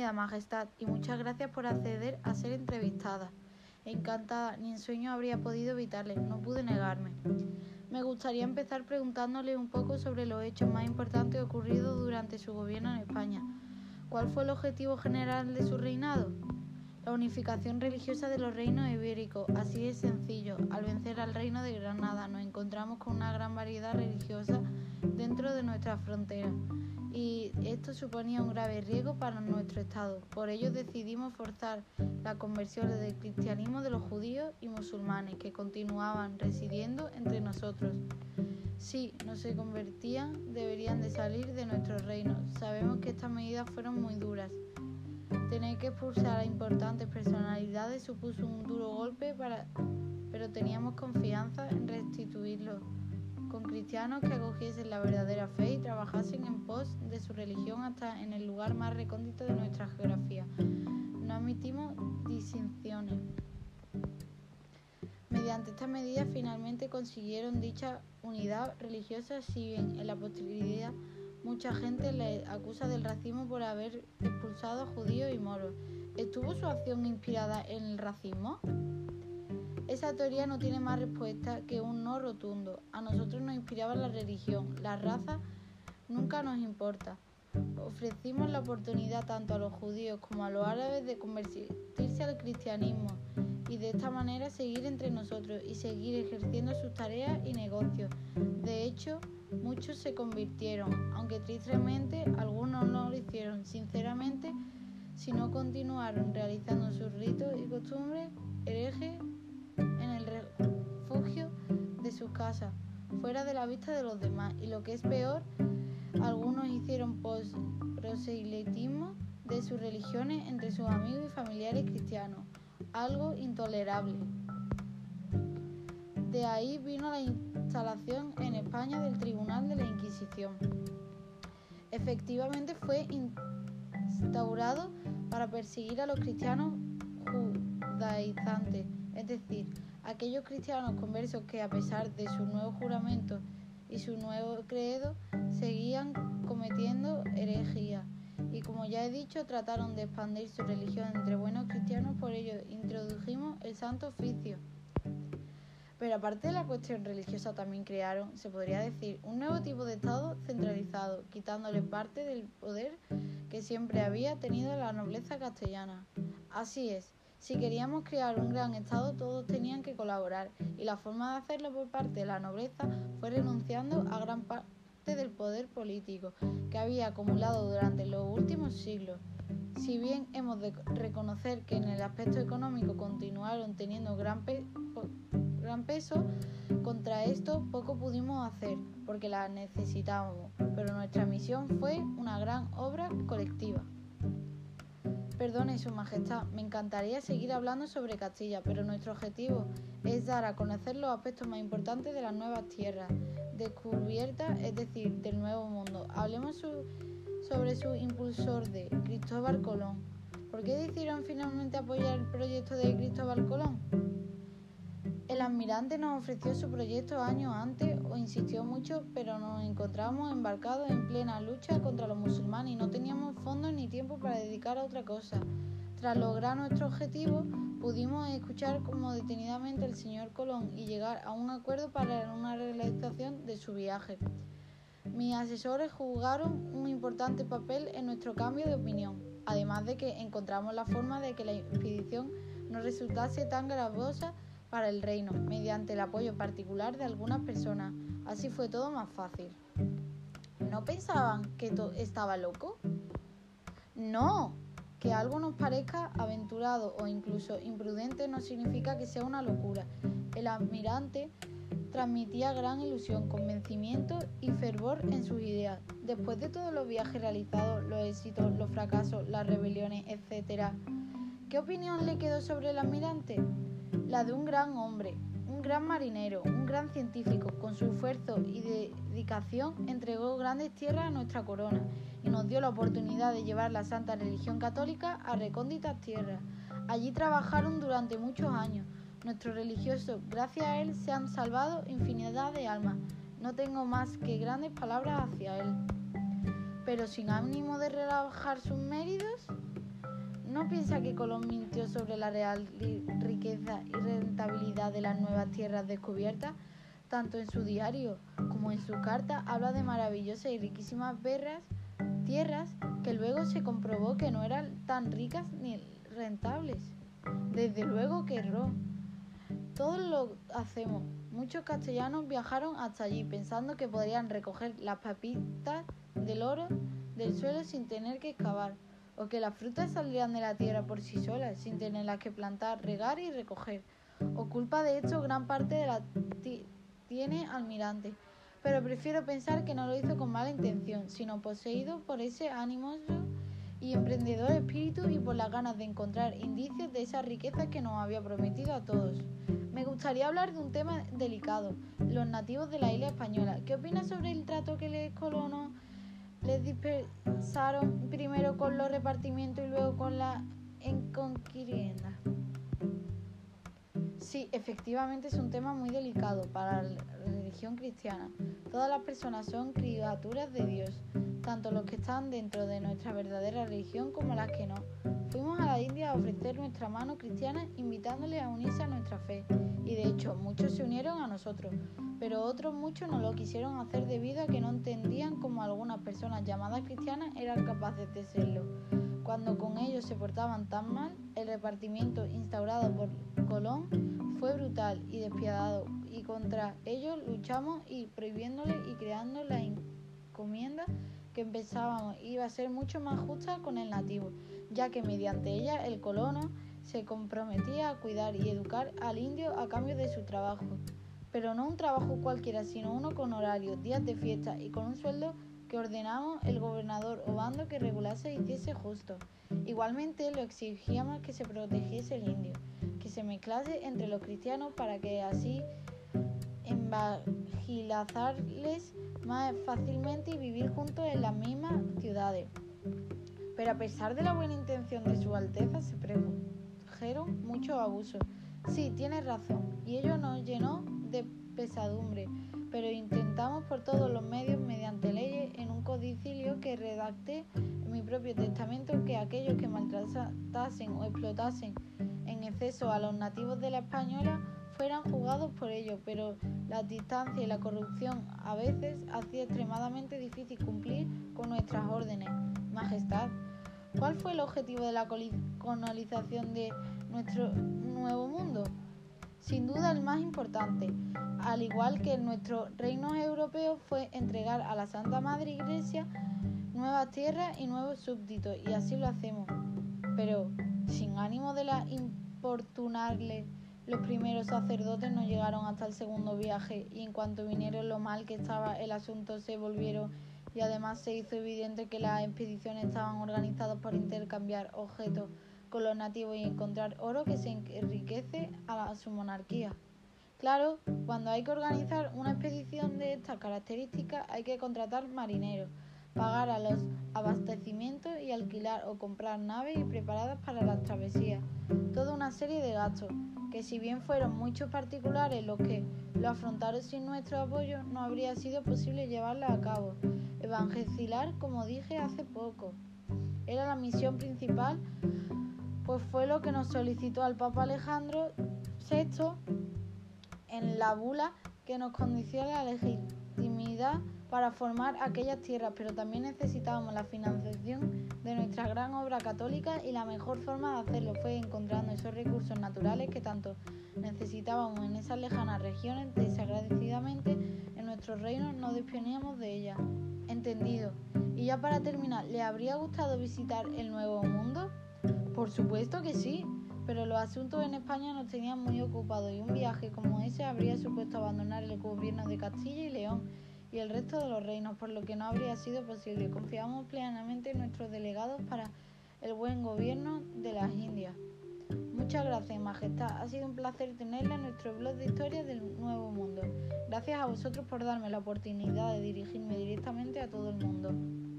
Majestad, y muchas gracias por acceder a ser entrevistada. Encantada, ni en sueño habría podido evitarle, no pude negarme. Me gustaría empezar preguntándole un poco sobre los hechos más importantes ocurridos durante su gobierno en España. ¿Cuál fue el objetivo general de su reinado? La unificación religiosa de los reinos ibéricos, así es sencillo. Al vencer al reino de Granada nos encontramos con una gran variedad religiosa dentro de nuestras fronteras y esto suponía un grave riesgo para nuestro Estado. Por ello decidimos forzar la conversión del cristianismo de los judíos y musulmanes que continuaban residiendo entre nosotros. Si no se convertían, deberían de salir de nuestro reino. Sabemos que estas medidas fueron muy duras. Tener que expulsar a importantes personalidades supuso un duro golpe, para, pero teníamos confianza en restituirlo con cristianos que acogiesen la verdadera fe y trabajasen en pos de su religión hasta en el lugar más recóndito de nuestra geografía. No admitimos distinciones. Mediante estas medidas finalmente consiguieron dicha unidad religiosa, si bien en la posteridad mucha gente le acusa del racismo por haber expulsado a judíos y moros. ¿Estuvo su acción inspirada en el racismo? Esa teoría no tiene más respuesta que un no rotundo. A nosotros nos inspiraba la religión, la raza nunca nos importa. Ofrecimos la oportunidad tanto a los judíos como a los árabes de convertirse al cristianismo y de esta manera seguir entre nosotros y seguir ejerciendo sus tareas y negocios. De hecho, muchos se convirtieron, aunque tristemente algunos no lo hicieron sinceramente, si no continuaron realizando sus ritos y costumbres herejes sus casas, fuera de la vista de los demás. Y lo que es peor, algunos hicieron proselitismo de sus religiones entre sus amigos y familiares cristianos, algo intolerable. De ahí vino la instalación en España del Tribunal de la Inquisición. Efectivamente fue instaurado para perseguir a los cristianos judaizantes, es decir, aquellos cristianos conversos que a pesar de su nuevo juramento y su nuevo credo seguían cometiendo herejía y como ya he dicho trataron de expandir su religión entre buenos cristianos, por ello introdujimos el santo oficio. Pero aparte de la cuestión religiosa también crearon, se podría decir, un nuevo tipo de Estado centralizado, quitándole parte del poder que siempre había tenido la nobleza castellana. Así es, si queríamos crear un gran Estado, todos tenían que colaborar y la forma de hacerlo por parte de la nobleza fue renunciando a gran parte del poder político que había acumulado durante los últimos siglos. Si bien hemos de reconocer que en el aspecto económico continuaron teniendo gran, gran peso, contra esto poco pudimos hacer porque la necesitábamos, pero nuestra misión fue una gran obra colectiva. Perdone, Su Majestad, me encantaría seguir hablando sobre Castilla, pero nuestro objetivo es dar a conocer los aspectos más importantes de las nuevas tierras descubiertas, es decir, del Nuevo Mundo. Hablemos sobre su impulsor de Cristóbal Colón. ¿Por qué decidieron finalmente apoyar el proyecto de Cristóbal Colón? El almirante nos ofreció su proyecto años antes o insistió mucho, pero nos encontramos embarcados en plena lucha contra los musulmanes y no teníamos fondos ni tiempo para dedicar a otra cosa. Tras lograr nuestro objetivo, pudimos escuchar como detenidamente el señor Colón y llegar a un acuerdo para una realización de su viaje. Mis asesores jugaron un importante papel en nuestro cambio de opinión, además de que encontramos la forma de que la expedición no resultase tan gravosa para el reino, mediante el apoyo particular de algunas personas. Así fue todo más fácil. ¿No pensaban que estaba loco? No, que algo nos parezca aventurado o incluso imprudente no significa que sea una locura. El almirante transmitía gran ilusión, convencimiento y fervor en sus ideas. Después de todos los viajes realizados, los éxitos, los fracasos, las rebeliones, etc., ¿qué opinión le quedó sobre el almirante? La de un gran hombre, un gran marinero, un gran científico. Con su esfuerzo y dedicación entregó grandes tierras a nuestra corona y nos dio la oportunidad de llevar la santa religión católica a recónditas tierras. Allí trabajaron durante muchos años. Nuestros religiosos, gracias a él, se han salvado infinidad de almas. No tengo más que grandes palabras hacia él. Pero sin ánimo de rebajar sus méritos, ¿No piensa que Colón mintió sobre la real riqueza y rentabilidad de las nuevas tierras descubiertas? Tanto en su diario como en su carta habla de maravillosas y riquísimas berras, tierras que luego se comprobó que no eran tan ricas ni rentables. Desde luego que erró. Todos lo hacemos. Muchos castellanos viajaron hasta allí pensando que podrían recoger las papitas del oro del suelo sin tener que excavar o que las frutas saldrían de la tierra por sí solas, sin tenerlas que plantar, regar y recoger. O culpa de esto gran parte de la tiene Almirante, pero prefiero pensar que no lo hizo con mala intención, sino poseído por ese animoso y emprendedor espíritu y por las ganas de encontrar indicios de esa riqueza que nos había prometido a todos. Me gustaría hablar de un tema delicado, los nativos de la isla española. ¿Qué opinas sobre el trato que les colonos les dispersaron primero con los repartimientos y luego con la enconquirienda. Sí, efectivamente es un tema muy delicado para la religión cristiana. Todas las personas son criaturas de Dios, tanto los que están dentro de nuestra verdadera religión como las que no. Fuimos a la India a ofrecer nuestra mano cristiana invitándoles a unirse a nuestra fe, y de hecho muchos se unieron a nosotros, pero otros muchos no lo quisieron hacer debido a que no entendían cómo algunas personas llamadas cristianas eran capaces de serlo. Cuando con ellos se portaban tan mal, el repartimiento instaurado por Colón fue brutal y despiadado y contra ellos luchamos y prohibiéndole y creando la encomienda que empezábamos iba a ser mucho más justa con el nativo, ya que mediante ella el colono se comprometía a cuidar y educar al indio a cambio de su trabajo pero no un trabajo cualquiera, sino uno con horario, días de fiesta y con un sueldo que ordenamos el gobernador Obando que regulase y hiciese justo. Igualmente lo exigíamos que se protegiese el indio, que se mezclase entre los cristianos para que así embagilazarles más fácilmente y vivir juntos en las mismas ciudades. Pero a pesar de la buena intención de su Alteza, se produjeron muchos abusos. Sí, tiene razón, y ello nos llenó de pesadumbre, pero intentamos por todos los medios, mediante leyes, en un codicilio que redacté en mi propio testamento, que aquellos que maltratasen o explotasen en exceso a los nativos de la española fueran juzgados por ello, pero la distancia y la corrupción a veces hacía extremadamente difícil cumplir con nuestras órdenes. Majestad, ¿cuál fue el objetivo de la colonización de nuestro nuevo mundo? sin duda el más importante, al igual que en nuestros reinos europeos, fue entregar a la Santa Madre Iglesia nuevas tierras y nuevos súbditos, y así lo hacemos. Pero sin ánimo de la importunarle, los primeros sacerdotes no llegaron hasta el segundo viaje, y en cuanto vinieron lo mal que estaba el asunto, se volvieron y además se hizo evidente que las expediciones estaban organizadas para intercambiar objetos con los nativos y encontrar oro que se enriquece a, su monarquía. Claro, cuando hay que organizar una expedición de estas características hay que contratar marineros, pagar a los abastecimientos y alquilar o comprar naves y preparadas para las travesías. Toda una serie de gastos que si bien fueron muchos particulares los que lo afrontaron sin nuestro apoyo, no habría sido posible llevarla a cabo. Evangelizar, como dije hace poco, era la misión principal pues fue lo que nos solicitó al Papa Alejandro VI en la bula que nos condiciona la legitimidad para formar aquellas tierras, pero también necesitábamos la financiación de nuestra gran obra católica y la mejor forma de hacerlo fue encontrando esos recursos naturales que tanto necesitábamos en esas lejanas regiones. Desagradecidamente, en nuestro reino no disponíamos de ellas. Entendido. Y ya para terminar, ¿le habría gustado visitar el Nuevo Mundo? Por supuesto que sí, pero los asuntos en España nos tenían muy ocupados y un viaje como ese habría supuesto abandonar el gobierno de Castilla y León y el resto de los reinos, por lo que no habría sido posible. Confiamos plenamente en nuestros delegados para el buen gobierno de las Indias. Muchas gracias, Majestad. Ha sido un placer tenerla en nuestro blog de historia del Nuevo Mundo. Gracias a vosotros por darme la oportunidad de dirigirme directamente a todo el mundo.